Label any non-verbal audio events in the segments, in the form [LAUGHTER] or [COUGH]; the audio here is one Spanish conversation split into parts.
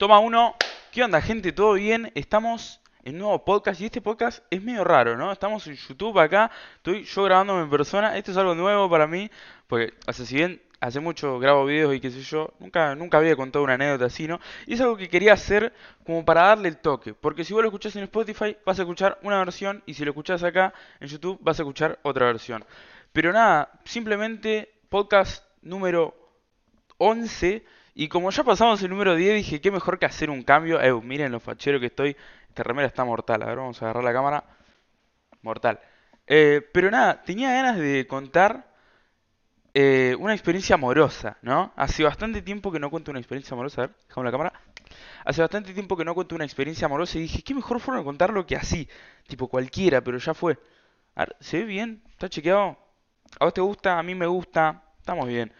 Toma uno. ¿Qué onda, gente? ¿Todo bien? Estamos en nuevo podcast y este podcast es medio raro, ¿no? Estamos en YouTube acá, estoy yo grabándome en persona. Esto es algo nuevo para mí, porque, o si bien hace mucho grabo videos y qué sé yo, nunca, nunca había contado una anécdota así, ¿no? Y es algo que quería hacer como para darle el toque, porque si vos lo escuchás en Spotify vas a escuchar una versión y si lo escuchás acá en YouTube vas a escuchar otra versión. Pero nada, simplemente podcast número 11 y como ya pasamos el número 10 dije, qué mejor que hacer un cambio. Eh, miren lo fachero que estoy. Esta remera está mortal. A ver, vamos a agarrar la cámara. Mortal. Eh, pero nada, tenía ganas de contar eh, una experiencia amorosa, ¿no? Hace bastante tiempo que no cuento una experiencia amorosa. A ver, dejamos la cámara. Hace bastante tiempo que no cuento una experiencia amorosa y dije, qué mejor forma de contarlo que así. Tipo cualquiera, pero ya fue. A ver, ¿se ve bien? ¿Está chequeado? ¿A vos te gusta? A mí me gusta. Estamos bien.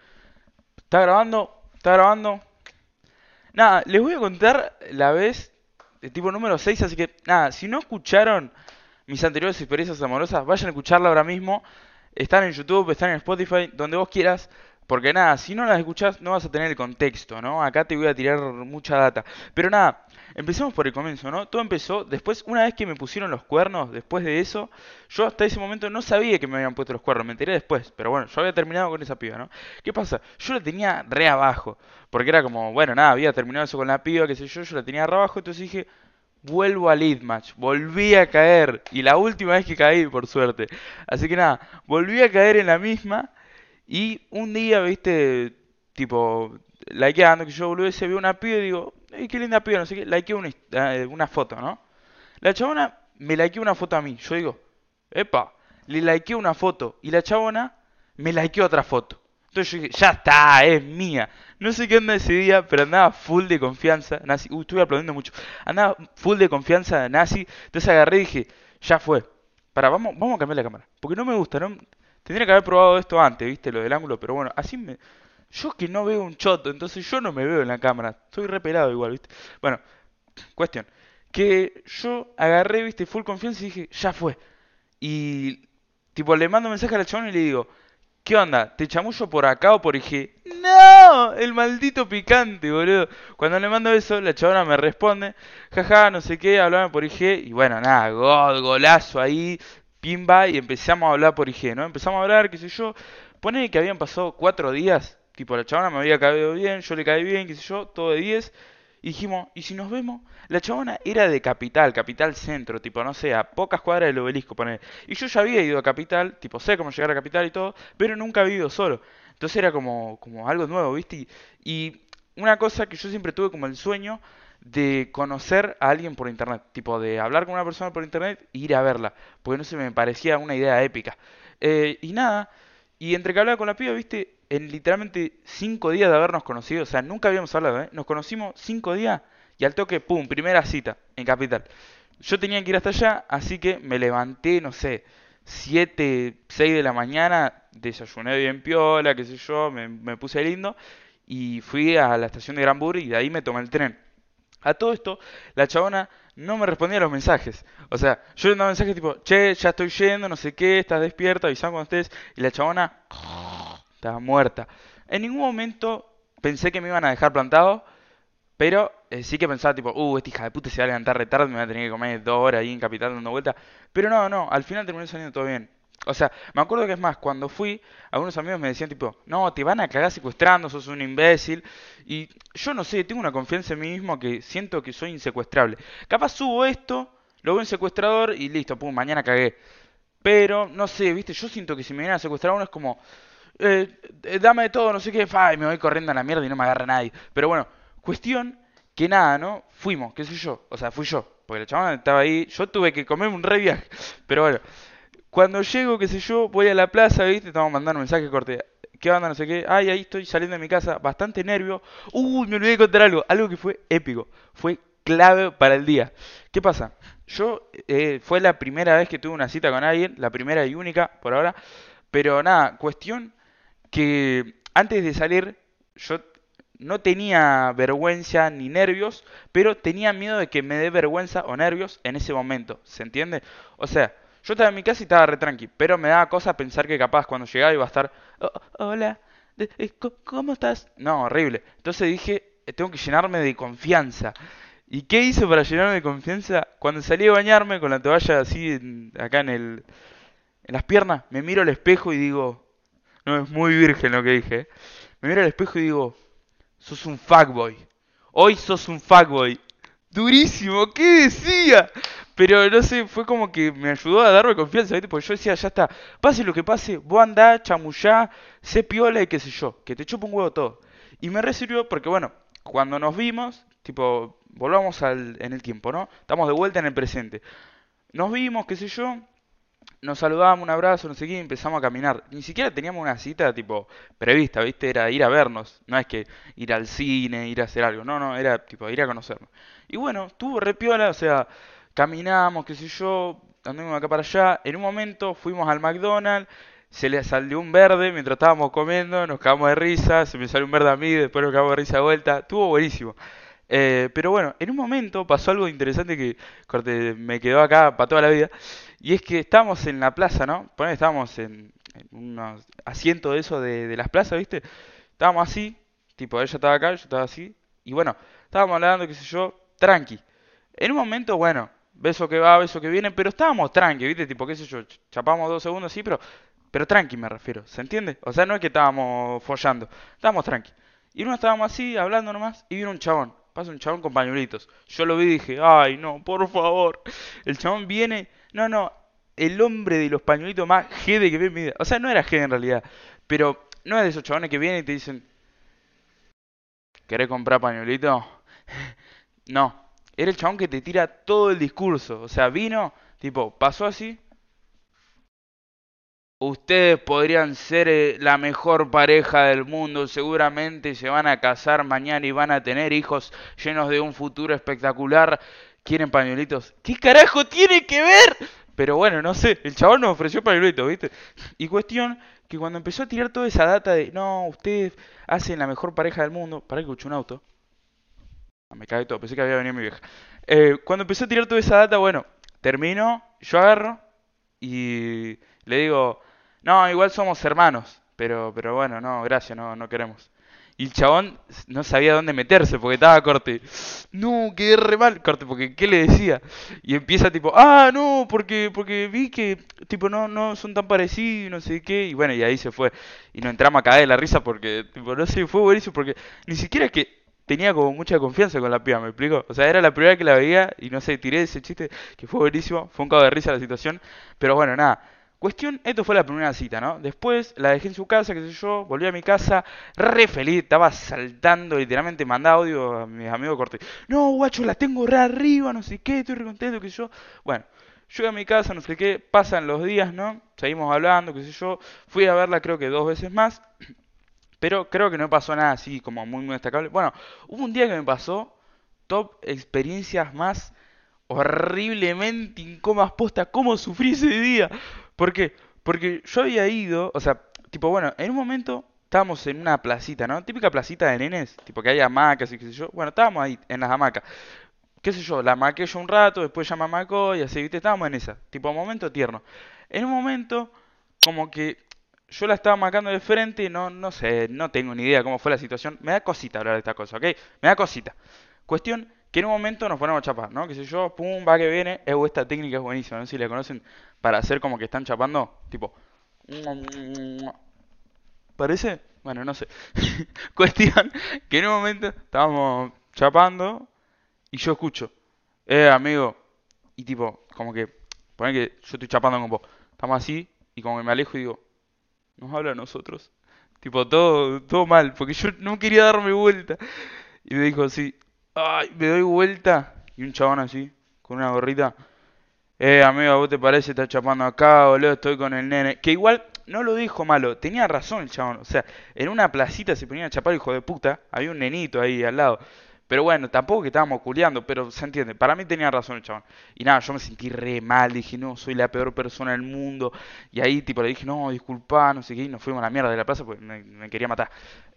¿Está grabando? ¿Está grabando? Nada, les voy a contar la vez de tipo número 6, así que nada, si no escucharon mis anteriores experiencias amorosas, vayan a escucharla ahora mismo. Están en YouTube, están en Spotify, donde vos quieras. Porque nada, si no las escuchás no vas a tener el contexto, ¿no? Acá te voy a tirar mucha data. Pero nada, empecemos por el comienzo, ¿no? Todo empezó después, una vez que me pusieron los cuernos, después de eso, yo hasta ese momento no sabía que me habían puesto los cuernos, me enteré después. Pero bueno, yo había terminado con esa piba, ¿no? ¿Qué pasa? Yo la tenía re abajo. Porque era como, bueno, nada, había terminado eso con la piba, qué sé yo, yo la tenía re abajo, entonces dije, vuelvo al lead volví a caer, y la última vez que caí, por suerte. Así que nada, volví a caer en la misma, y un día, viste, tipo, likeando, que yo volví, se vio una piba y digo, ¡ay, qué linda piba! No sé qué, likeé una, eh, una foto, ¿no? La chabona me likeó una foto a mí, yo digo, epa, le likeé una foto, y la chabona me likeó otra foto. Entonces yo dije, ya está, es mía. No sé qué onda ese día, pero andaba full de confianza. Nazi, uh, estuve aplaudiendo mucho. Andaba full de confianza Nazi. Entonces agarré y dije, ya fue. Para, vamos, vamos a cambiar la cámara. Porque no me gusta, ¿no? Tendría que haber probado esto antes, ¿viste? Lo del ángulo, pero bueno, así me... Yo que no veo un choto, entonces yo no me veo en la cámara. Estoy repelado igual, ¿viste? Bueno, cuestión. Que yo agarré, ¿viste? Full confianza y dije, ya fue. Y, tipo, le mando mensaje a la chabona y le digo, ¿qué onda? ¿Te chamullo por acá o por IG? ¡No! El maldito picante, boludo. Cuando le mando eso, la chabona me responde, jaja, no sé qué, hablame por IG. Y bueno, nada, gol, golazo ahí, pimba, y empezamos a hablar por IG, ¿no? Empezamos a hablar, qué sé yo. Pone que habían pasado cuatro días, tipo, la chabona me había caído bien, yo le caí bien, qué sé yo, todo de 10. Y dijimos, ¿y si nos vemos? La chabona era de Capital, Capital Centro, tipo, no sé, a pocas cuadras del obelisco, poner. Y yo ya había ido a Capital, tipo, sé cómo llegar a Capital y todo, pero nunca había ido solo. Entonces era como, como algo nuevo, ¿viste? Y, y una cosa que yo siempre tuve como el sueño de conocer a alguien por internet, tipo, de hablar con una persona por internet e ir a verla, porque no sé, me parecía una idea épica. Eh, y nada, y entre que hablaba con la piba, ¿viste? En literalmente cinco días de habernos conocido, o sea, nunca habíamos hablado, ¿eh? Nos conocimos cinco días y al toque, pum, primera cita en Capital. Yo tenía que ir hasta allá, así que me levanté, no sé, siete, seis de la mañana, desayuné bien piola, qué sé yo, me, me puse lindo y fui a la estación de Granburg y de ahí me tomé el tren. A todo esto, la chabona no me respondía a los mensajes. O sea, yo le mandaba mensajes tipo, che, ya estoy yendo, no sé qué, estás despierta, avisame cuando estés. Y la chabona estaba muerta. En ningún momento pensé que me iban a dejar plantado, pero eh, sí que pensaba tipo, uh, esta hija de puta se va a levantar retardo, me va a tener que comer dos horas ahí en Capital dando vueltas. Pero no, no, al final terminó saliendo todo bien. O sea, me acuerdo que es más, cuando fui, algunos amigos me decían tipo, no, te van a cagar secuestrando, sos un imbécil. Y yo no sé, tengo una confianza en mí mismo que siento que soy insecuestrable. Capaz subo esto, lo veo en secuestrador y listo, pum, mañana cagué. Pero, no sé, viste, yo siento que si me vienen a secuestrar uno es como, eh, dame de todo, no sé qué, fa, y me voy corriendo a la mierda y no me agarra nadie. Pero bueno, cuestión que nada, ¿no? Fuimos, qué sé yo, o sea, fui yo, porque la chaval estaba ahí, yo tuve que comerme un re viaje, [LAUGHS] pero bueno, cuando llego, qué sé yo, voy a la plaza, ¿viste? Estamos mandando un mensaje corte, ¿qué onda? No sé qué, ay, ahí estoy saliendo de mi casa, bastante nervio, uy, me olvidé de contar algo, algo que fue épico, fue clave para el día. ¿Qué pasa? Yo, eh, fue la primera vez que tuve una cita con alguien, la primera y única por ahora, pero nada, cuestión que antes de salir yo no tenía vergüenza ni nervios, pero tenía miedo de que me dé vergüenza o nervios en ese momento, ¿se entiende? O sea, yo estaba en mi casa y estaba re tranqui, pero me daba cosa pensar que capaz cuando llegaba iba a estar, "Oh, hola, eh, ¿cómo estás? No, horrible. Entonces dije, tengo que llenarme de confianza. ¿Y qué hice para llenarme de confianza? Cuando salí a bañarme con la toalla así acá en el en las piernas, me miro al espejo y digo, no es muy virgen lo que dije. Me miro al espejo y digo, sos un fuckboy. Hoy sos un fuckboy. Durísimo, ¿qué decía? Pero no sé, fue como que me ayudó a darme confianza, ¿viste? Porque yo decía, ya está, pase lo que pase, vos andá, chamullá, sé piola y qué sé yo, que te chupo un huevo todo. Y me recibió porque, bueno, cuando nos vimos, tipo, volvamos al, en el tiempo, ¿no? Estamos de vuelta en el presente. Nos vimos, qué sé yo, nos saludábamos, un abrazo, no sé qué, y empezamos a caminar. Ni siquiera teníamos una cita, tipo, prevista, ¿viste? Era ir a vernos. No es que ir al cine, ir a hacer algo. No, no, era, tipo, ir a conocernos. Y bueno, estuvo repiola, o sea, caminamos, qué sé yo, andamos acá para allá. En un momento fuimos al McDonald's, se le salió un verde mientras estábamos comiendo, nos cagamos de risa, se me salió un verde a mí, después nos cagamos de risa de vuelta. Estuvo buenísimo. Eh, pero bueno, en un momento pasó algo interesante que me quedó acá para toda la vida. Y es que estábamos en la plaza, ¿no? Ponés, estábamos en, unos asientos de eso de, de, las plazas, ¿viste? Estábamos así, tipo, ella estaba acá, yo estaba así. Y bueno, estábamos hablando, qué sé yo, tranqui. En un momento, bueno, beso que va, beso que viene, pero estábamos tranqui, ¿viste? Tipo, qué sé yo, chapamos dos segundos, sí, pero, pero tranqui me refiero, ¿se entiende? O sea, no es que estábamos follando, estábamos tranqui. Y uno estábamos así, hablando nomás, y vino un chabón pasa un chabón con pañuelitos. Yo lo vi y dije, ay, no, por favor. El chabón viene, no, no, el hombre de los pañuelitos más jede que ve en mi vida. O sea, no era jede en realidad, pero no es de esos chabones que vienen y te dicen, ¿querés comprar pañuelito? [LAUGHS] no, era el chabón que te tira todo el discurso. O sea, vino, tipo, pasó así, Ustedes podrían ser eh, la mejor pareja del mundo, seguramente se van a casar mañana y van a tener hijos llenos de un futuro espectacular. ¿Quieren pañuelitos? ¿Qué carajo tiene que ver? Pero bueno, no sé, el chabón nos ofreció pañuelitos, ¿viste? Y cuestión que cuando empezó a tirar toda esa data de, no, ustedes hacen la mejor pareja del mundo, para que escuché un auto. Ah, me cae todo, pensé que había venido mi vieja. Eh, cuando empezó a tirar toda esa data, bueno, termino, yo agarro y le digo, no, igual somos hermanos, pero, pero bueno, no, gracias, no, no queremos. Y el chabón no sabía dónde meterse porque estaba corte. No, quedé re mal, corte, porque ¿qué le decía? Y empieza tipo, ah, no, porque, porque vi que tipo no, no son tan parecidos, no sé qué. Y bueno, y ahí se fue. Y nos entramos a caer de la risa porque, tipo, no sé, fue buenísimo porque ni siquiera es que tenía como mucha confianza con la piba, ¿me explico? O sea, era la primera que la veía y no sé, tiré ese chiste que fue buenísimo, fue un cago de risa la situación. Pero bueno, nada Cuestión, esto fue la primera cita, ¿no? Después la dejé en su casa, qué sé yo, volví a mi casa, re feliz, estaba saltando, literalmente mandaba audio a mis amigos corte. No, guacho, la tengo re arriba, no sé qué, estoy re contento, qué sé yo. Bueno, llegué a mi casa, no sé qué, pasan los días, ¿no? Seguimos hablando, qué sé yo. Fui a verla creo que dos veces más, [CLEARS THROAT] pero creo que no pasó nada así como muy, muy destacable. Bueno, hubo un día que me pasó top experiencias más horriblemente incómodas posta, cómo sufrí ese día. ¿Por qué? Porque yo había ido, o sea, tipo, bueno, en un momento estábamos en una placita, ¿no? Típica placita de nenes, tipo que hay hamacas y qué sé yo. Bueno, estábamos ahí, en las hamacas. Qué sé yo, la maqué yo un rato, después ya me amacó y así, ¿viste? Estábamos en esa, tipo, momento tierno. En un momento, como que yo la estaba macando de frente y no, no sé, no tengo ni idea cómo fue la situación. Me da cosita hablar de esta cosa, ¿ok? Me da cosita. Cuestión que en un momento nos ponemos a chapar, ¿no? Que sé yo, pum, va que viene, eh, esta técnica es buenísima, no sé si la conocen, para hacer como que están chapando, tipo... ¿Parece? Bueno, no sé. [LAUGHS] Cuestión que en un momento estábamos chapando y yo escucho, eh, amigo, y tipo, como que, pone que yo estoy chapando con vos, estamos así, y como que me alejo y digo, nos habla a nosotros. Tipo, todo, todo mal, porque yo no quería darme vuelta. Y me dijo, sí, Ay, me doy vuelta y un chabón así, con una gorrita. Eh, amigo, ¿vos te parece? Estás chapando acá, boludo, estoy con el nene. Que igual no lo dijo malo, tenía razón el chabón. O sea, en una placita se ponía a chapar, hijo de puta. Había un nenito ahí al lado. Pero bueno, tampoco que estábamos culiando, pero se entiende. Para mí tenía razón el chabón. Y nada, yo me sentí re mal, dije, no, soy la peor persona del mundo. Y ahí, tipo, le dije, no, disculpa, no sé qué, y nos fuimos a la mierda de la plaza porque me, quería matar.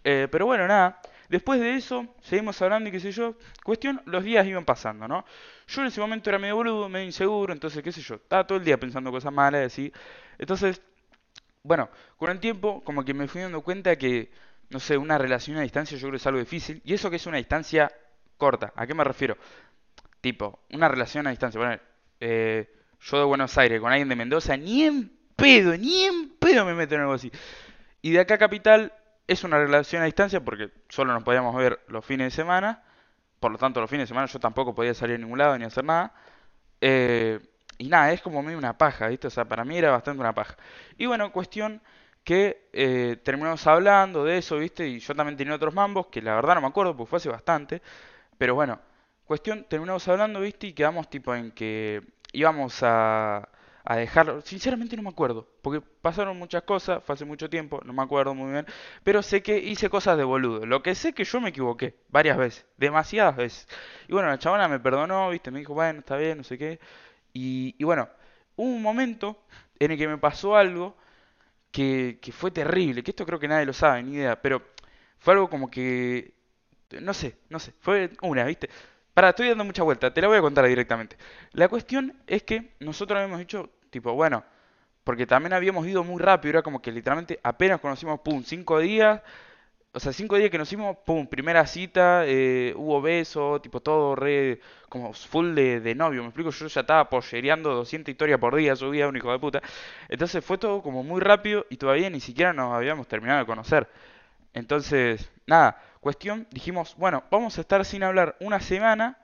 Eh, pero bueno, nada. Después de eso, seguimos hablando y qué sé yo. Cuestión, los días iban pasando, ¿no? Yo en ese momento era medio boludo, medio inseguro, entonces, qué sé yo, estaba todo el día pensando cosas malas, así. Entonces, bueno, con el tiempo, como que me fui dando cuenta que no sé, una relación a distancia yo creo que es algo difícil. Y eso que es una distancia corta. ¿A qué me refiero? Tipo, una relación a distancia. Bueno, eh, yo de Buenos Aires con alguien de Mendoza, ni en pedo, ni en pedo me meto en algo así. Y de acá a Capital es una relación a distancia porque solo nos podíamos ver los fines de semana. Por lo tanto, los fines de semana yo tampoco podía salir a ningún lado ni hacer nada. Eh, y nada, es como medio una paja, ¿viste? O sea, para mí era bastante una paja. Y bueno, cuestión que eh, terminamos hablando de eso, ¿viste? Y yo también tenía otros mambos, que la verdad no me acuerdo, porque fue hace bastante. Pero bueno, cuestión, terminamos hablando, ¿viste? Y quedamos tipo en que íbamos a, a dejarlo. Sinceramente no me acuerdo, porque pasaron muchas cosas, fue hace mucho tiempo, no me acuerdo muy bien. Pero sé que hice cosas de boludo. Lo que sé que yo me equivoqué, varias veces, demasiadas veces. Y bueno, la chabona me perdonó, ¿viste? Me dijo, bueno, está bien, no sé qué. Y, y bueno, hubo un momento en el que me pasó algo que, que fue terrible, que esto creo que nadie lo sabe, ni idea, pero fue algo como que, no sé, no sé, fue una, ¿viste? Para, estoy dando mucha vuelta, te la voy a contar directamente. La cuestión es que nosotros habíamos dicho, tipo, bueno, porque también habíamos ido muy rápido, era como que literalmente apenas conocimos, pum, cinco días, o sea, cinco días que nos hicimos, pum, primera cita, eh, hubo beso, tipo todo re, como full de, de novio, me explico, yo ya estaba pollereando 200 historias por día, subía un hijo de puta. Entonces fue todo como muy rápido y todavía ni siquiera nos habíamos terminado de conocer. Entonces, nada, cuestión, dijimos, bueno, vamos a estar sin hablar una semana,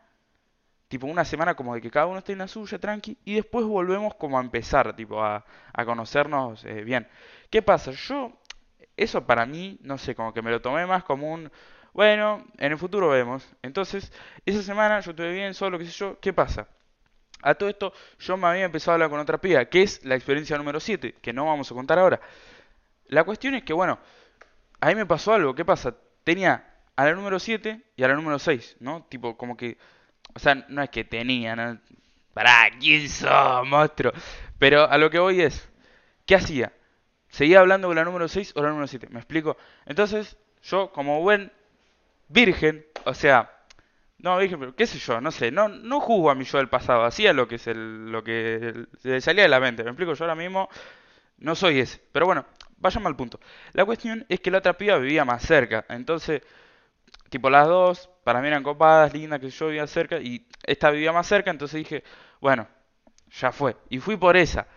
tipo una semana como de que cada uno esté en la suya, tranqui, y después volvemos como a empezar, tipo, a, a conocernos eh, bien. ¿Qué pasa? Yo, eso para mí, no sé, como que me lo tomé más como un, bueno, en el futuro vemos. Entonces, esa semana yo estuve bien, solo, qué sé yo, ¿qué pasa? A todo esto, yo me había empezado a hablar con otra piba, que es la experiencia número 7, que no vamos a contar ahora. La cuestión es que, bueno, a mí me pasó algo, ¿qué pasa? Tenía a la número 7 y a la número 6, ¿no? Tipo, como que, o sea, no es que tenía, ¿no? Pará, ¿quién sos, monstruo? Pero a lo que voy es, ¿qué hacía? ¿Seguía hablando con la número 6 o la número 7? ¿Me explico? Entonces, yo como buen virgen, o sea, no virgen, pero qué sé yo, no sé, no, no juzgo a mi yo del pasado, hacía lo que es el, lo que le salía de la mente, ¿me explico? Yo ahora mismo no soy ese, pero bueno, vayamos al punto. La cuestión es que la otra piba vivía más cerca, entonces, tipo las dos, para mí eran copadas, lindas, que yo vivía cerca, y esta vivía más cerca, entonces dije, bueno, ya fue, y fui por esa.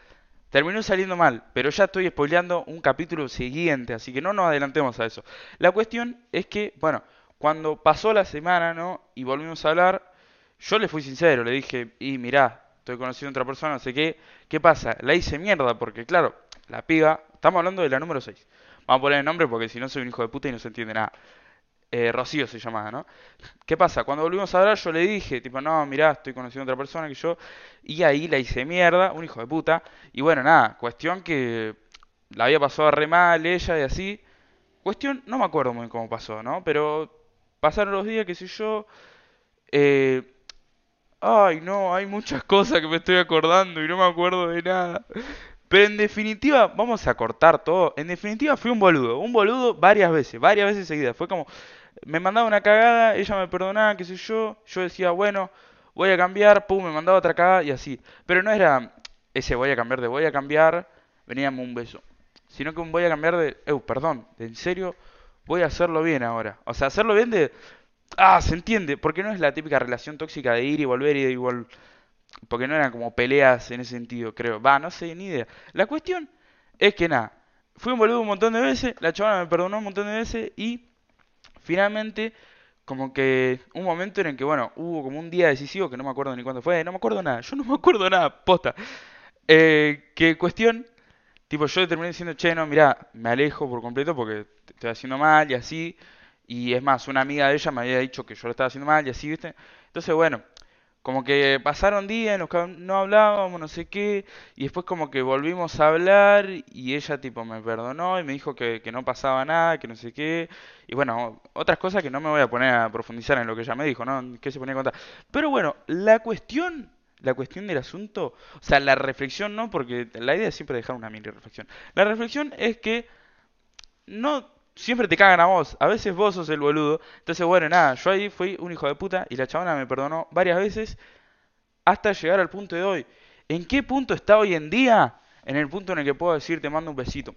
Terminó saliendo mal, pero ya estoy spoileando un capítulo siguiente, así que no nos adelantemos a eso. La cuestión es que, bueno, cuando pasó la semana, ¿no? Y volvimos a hablar, yo le fui sincero, le dije, y mirá, estoy conociendo a otra persona, no sé qué, ¿qué pasa? La hice mierda, porque claro, la piba, estamos hablando de la número 6. Vamos a poner el nombre porque si no soy un hijo de puta y no se entiende nada. Eh, Rocío se llamaba, ¿no? ¿Qué pasa? Cuando volvimos a hablar yo le dije, tipo, no, mirá, estoy conociendo a otra persona que yo, y ahí la hice mierda, un hijo de puta, y bueno, nada, cuestión que la había pasado re mal ella y así, cuestión, no me acuerdo muy bien cómo pasó, ¿no? Pero pasaron los días, qué sé yo, eh, ay, no, hay muchas cosas que me estoy acordando y no me acuerdo de nada. Pero en definitiva, vamos a cortar todo. En definitiva, fui un boludo. Un boludo varias veces, varias veces seguidas. Fue como, me mandaba una cagada, ella me perdonaba, qué sé yo, yo decía, bueno, voy a cambiar, pum, me mandaba otra cagada y así. Pero no era ese voy a cambiar de voy a cambiar, veníamos un beso. Sino que un voy a cambiar de, eh, perdón, de en serio, voy a hacerlo bien ahora. O sea, hacerlo bien de, ah, se entiende, porque no es la típica relación tóxica de ir y volver y de igual, porque no eran como peleas en ese sentido, creo. Va, no sé, ni idea. La cuestión es que nada, fui un boludo un montón de veces, la chavana me perdonó un montón de veces y finalmente como que un momento en el que, bueno, hubo como un día decisivo que no me acuerdo ni cuándo fue, no me acuerdo nada, yo no me acuerdo nada, posta. Eh, que cuestión, tipo, yo terminé diciendo, che, no, mirá, me alejo por completo porque te estoy haciendo mal y así. Y es más, una amiga de ella me había dicho que yo lo estaba haciendo mal y así, ¿viste? Entonces, bueno, como que pasaron días en los que no hablábamos, no sé qué, y después como que volvimos a hablar y ella tipo me perdonó y me dijo que, que no pasaba nada, que no sé qué, y bueno, otras cosas que no me voy a poner a profundizar en lo que ella me dijo, ¿no? ¿Qué se ponía a contar? Pero bueno, la cuestión, la cuestión del asunto, o sea, la reflexión no, porque la idea es siempre dejar una mini reflexión. La reflexión es que no siempre te cagan a vos, a veces vos sos el boludo. Entonces, bueno, nada, yo ahí fui un hijo de puta y la chabona me perdonó varias veces hasta llegar al punto de hoy. ¿En qué punto está hoy en día? En el punto en el que puedo decir te mando un besito.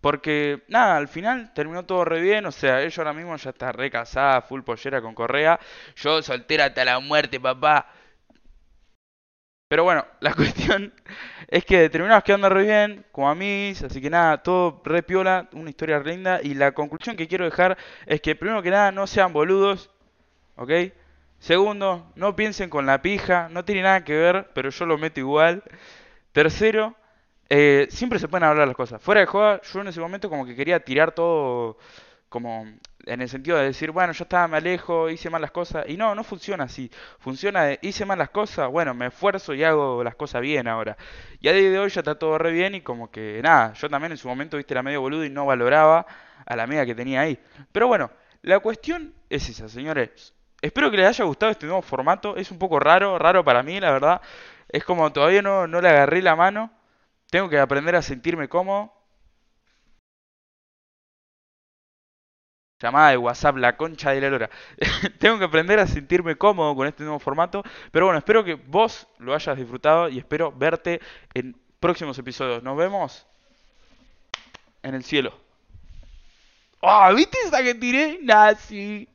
Porque, nada, al final terminó todo re bien. O sea, ella ahora mismo ya está re casada, full pollera con Correa. Yo soltera hasta la muerte, papá. Pero bueno, [LAUGHS] la cuestión es que terminamos quedando re bien, como a mí, así que nada, todo re piola, una historia linda. Y la conclusión que quiero dejar es que primero que nada no sean boludos, ¿ok? Segundo, no piensen con la pija, no tiene nada que ver, pero yo lo meto igual. Tercero, eh, siempre se pueden hablar las cosas. Fuera de juego, yo en ese momento como que quería tirar todo como en el sentido de decir, bueno, yo estaba, me alejo, hice mal las cosas. Y no, no funciona así. Funciona de, hice mal las cosas, bueno, me esfuerzo y hago las cosas bien ahora. Y a día de hoy ya está todo re bien y como que nada, yo también en su momento, viste, era medio boludo y no valoraba a la amiga que tenía ahí. Pero bueno, la cuestión es esa, señores. Espero que les haya gustado este nuevo formato. Es un poco raro, raro para mí, la verdad. Es como todavía no, no le agarré la mano. Tengo que aprender a sentirme cómodo. Llamada de WhatsApp, la concha de la lora. [LAUGHS] Tengo que aprender a sentirme cómodo con este nuevo formato. Pero bueno, espero que vos lo hayas disfrutado y espero verte en próximos episodios. Nos vemos en el cielo. ¡Ah! ¿Viste esa que tiré? Nazi.